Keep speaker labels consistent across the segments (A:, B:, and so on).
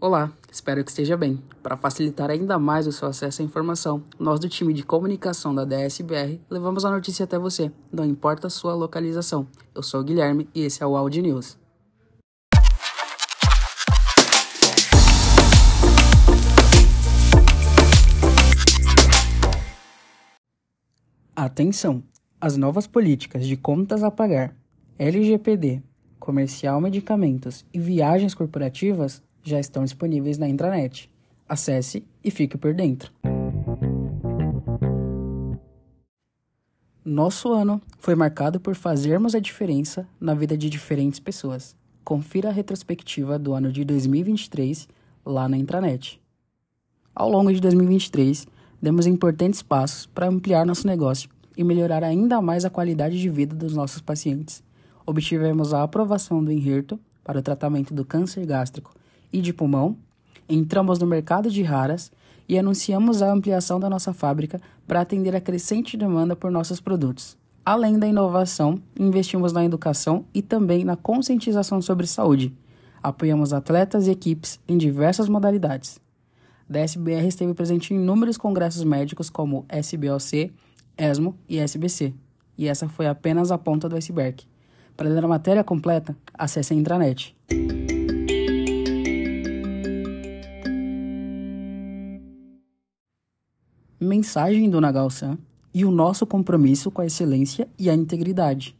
A: Olá, espero que esteja bem. Para facilitar ainda mais o seu acesso à informação, nós do time de comunicação da DSBR levamos a notícia até você, não importa a sua localização. Eu sou o Guilherme e esse é o Audi News. Atenção! As novas políticas de contas a pagar, LGPD, comercial medicamentos e viagens corporativas já estão disponíveis na intranet. Acesse e fique por dentro. Nosso ano foi marcado por fazermos a diferença na vida de diferentes pessoas. Confira a retrospectiva do ano de 2023 lá na intranet. Ao longo de 2023, demos importantes passos para ampliar nosso negócio e melhorar ainda mais a qualidade de vida dos nossos pacientes. Obtivemos a aprovação do Enherto para o tratamento do câncer gástrico e de pulmão, entramos no mercado de raras e anunciamos a ampliação da nossa fábrica para atender a crescente demanda por nossos produtos. Além da inovação, investimos na educação e também na conscientização sobre saúde. Apoiamos atletas e equipes em diversas modalidades. A SBR esteve presente em inúmeros congressos médicos como SBOC, ESMO e SBC. E essa foi apenas a ponta do iceberg. Para ler a matéria completa, acesse a intranet. Mensagem do Nagal-san e o nosso compromisso com a excelência e a integridade.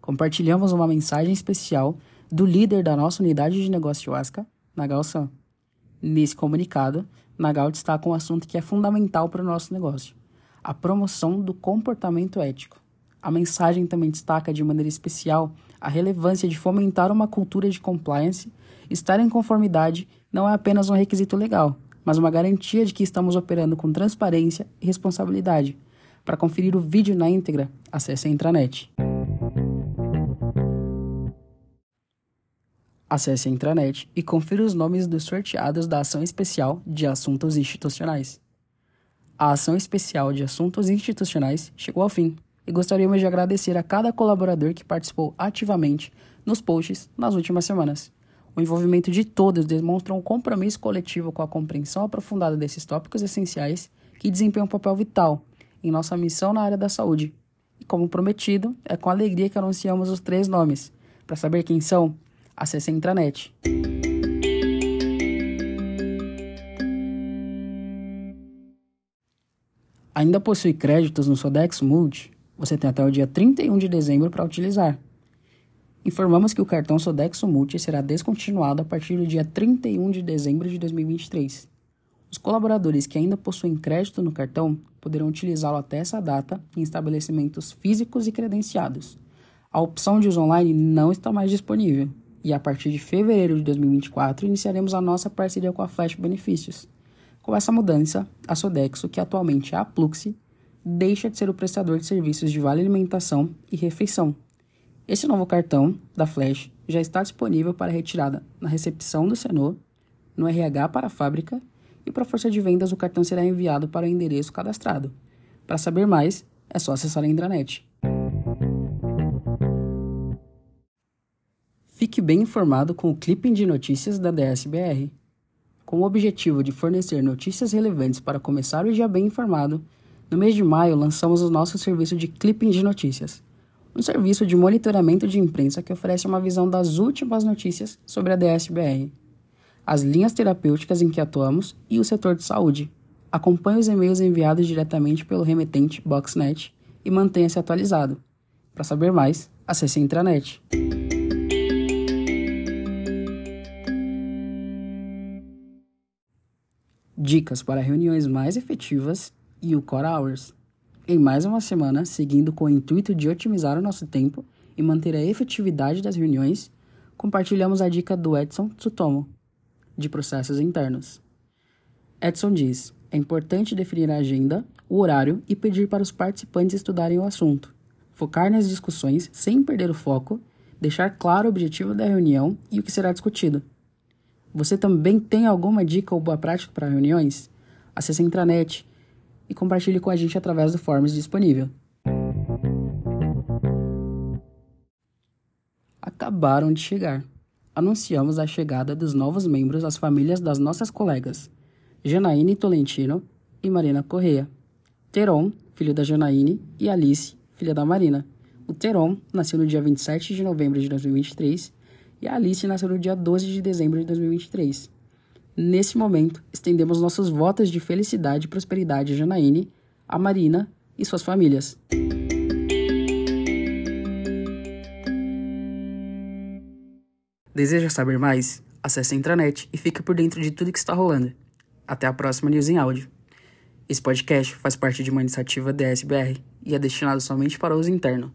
A: Compartilhamos uma mensagem especial do líder da nossa unidade de negócio Asca, Nagal-san. Nesse comunicado, Nagal destaca um assunto que é fundamental para o nosso negócio a promoção do comportamento ético. A mensagem também destaca de maneira especial a relevância de fomentar uma cultura de compliance. Estar em conformidade não é apenas um requisito legal, mas uma garantia de que estamos operando com transparência e responsabilidade. Para conferir o vídeo na íntegra, acesse a intranet. Acesse a intranet e confira os nomes dos sorteados da ação especial de assuntos institucionais. A ação especial de assuntos institucionais chegou ao fim e gostaríamos de agradecer a cada colaborador que participou ativamente nos posts nas últimas semanas. O envolvimento de todos demonstra um compromisso coletivo com a compreensão aprofundada desses tópicos essenciais que desempenham um papel vital em nossa missão na área da saúde. E como prometido, é com alegria que anunciamos os três nomes. Para saber quem são, acesse a intranet. ainda possui créditos no Sodexo Multi, você tem até o dia 31 de dezembro para utilizar. Informamos que o cartão Sodexo Multi será descontinuado a partir do dia 31 de dezembro de 2023. Os colaboradores que ainda possuem crédito no cartão poderão utilizá-lo até essa data em estabelecimentos físicos e credenciados. A opção de uso online não está mais disponível e a partir de fevereiro de 2024 iniciaremos a nossa parceria com a Flash Benefícios com essa mudança, a Sodexo, que atualmente é a Pluxi, deixa de ser o prestador de serviços de vale alimentação e refeição. Esse novo cartão da Flash já está disponível para retirada na recepção do Senor, no RH para a fábrica e para a força de vendas o cartão será enviado para o endereço cadastrado. Para saber mais, é só acessar a intranet. Fique bem informado com o clipping de notícias da DSBR. Com o objetivo de fornecer notícias relevantes para começar o dia bem informado, no mês de maio lançamos o nosso serviço de Clipping de Notícias, um serviço de monitoramento de imprensa que oferece uma visão das últimas notícias sobre a DSBR, as linhas terapêuticas em que atuamos e o setor de saúde. Acompanhe os e-mails enviados diretamente pelo remetente Boxnet e mantenha-se atualizado. Para saber mais, acesse a intranet. Dicas para reuniões mais efetivas e o Core Hours. Em mais uma semana, seguindo com o intuito de otimizar o nosso tempo e manter a efetividade das reuniões, compartilhamos a dica do Edson Tsutomo, de processos internos. Edson diz: é importante definir a agenda, o horário e pedir para os participantes estudarem o assunto. Focar nas discussões sem perder o foco, deixar claro o objetivo da reunião e o que será discutido. Você também tem alguma dica ou boa prática para reuniões? Acesse a intranet e compartilhe com a gente através do forms disponível. Acabaram de chegar. anunciamos a chegada dos novos membros às famílias das nossas colegas Janaíne Tolentino e Marina Correia. Teron, filho da Janaíne, e Alice, filha da Marina. O Teron nasceu no dia 27 de novembro de 2023 e a Alice nasceu no dia 12 de dezembro de 2023. Nesse momento, estendemos nossos votos de felicidade e prosperidade a Janaíne, a Marina e suas famílias. Deseja saber mais? Acesse a intranet e fique por dentro de tudo que está rolando. Até a próxima News em Áudio. Esse podcast faz parte de uma iniciativa DSBR e é destinado somente para uso interno.